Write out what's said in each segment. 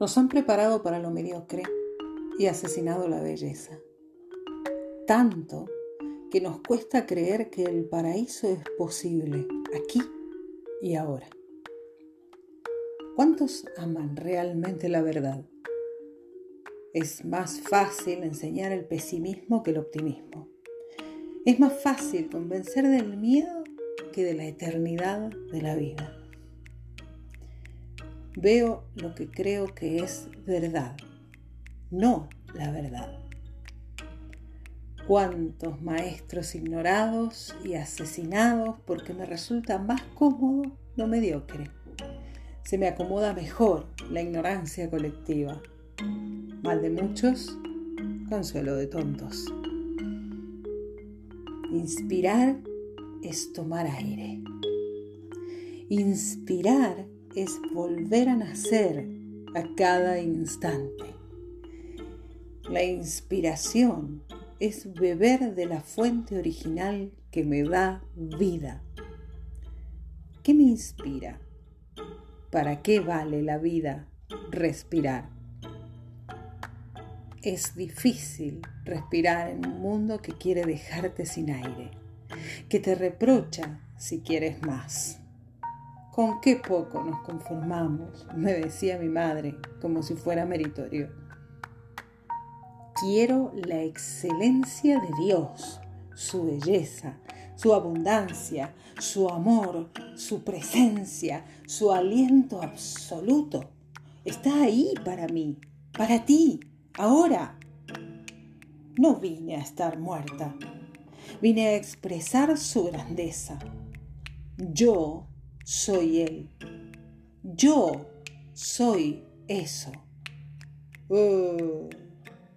Nos han preparado para lo mediocre y asesinado la belleza. Tanto que nos cuesta creer que el paraíso es posible aquí y ahora. ¿Cuántos aman realmente la verdad? Es más fácil enseñar el pesimismo que el optimismo. Es más fácil convencer del miedo que de la eternidad de la vida. Veo lo que creo que es verdad, no la verdad. Cuántos maestros ignorados y asesinados porque me resulta más cómodo lo mediocre. Se me acomoda mejor la ignorancia colectiva. Mal de muchos, consuelo de tontos. Inspirar es tomar aire. Inspirar es volver a nacer a cada instante. La inspiración es beber de la fuente original que me da vida. ¿Qué me inspira? ¿Para qué vale la vida respirar? Es difícil respirar en un mundo que quiere dejarte sin aire, que te reprocha si quieres más. Con qué poco nos conformamos, me decía mi madre, como si fuera meritorio. Quiero la excelencia de Dios, su belleza, su abundancia, su amor, su presencia, su aliento absoluto. Está ahí para mí, para ti, ahora. No vine a estar muerta, vine a expresar su grandeza. Yo soy Él. Yo soy eso. Uh,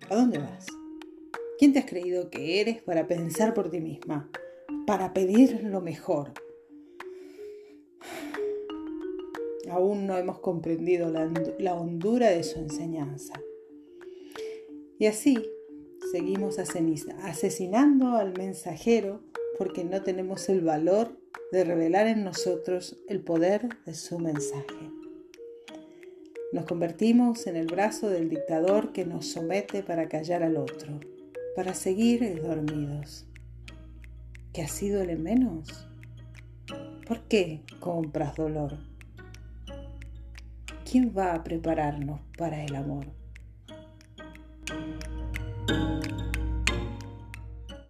¿A dónde vas? ¿Quién te has creído que eres para pensar por ti misma? Para pedir lo mejor. Aún no hemos comprendido la, la hondura de su enseñanza. Y así seguimos asesinando al mensajero porque no tenemos el valor de revelar en nosotros el poder de su mensaje. Nos convertimos en el brazo del dictador que nos somete para callar al otro, para seguir dormidos. ¿Que así duele menos? ¿Por qué compras dolor? ¿Quién va a prepararnos para el amor?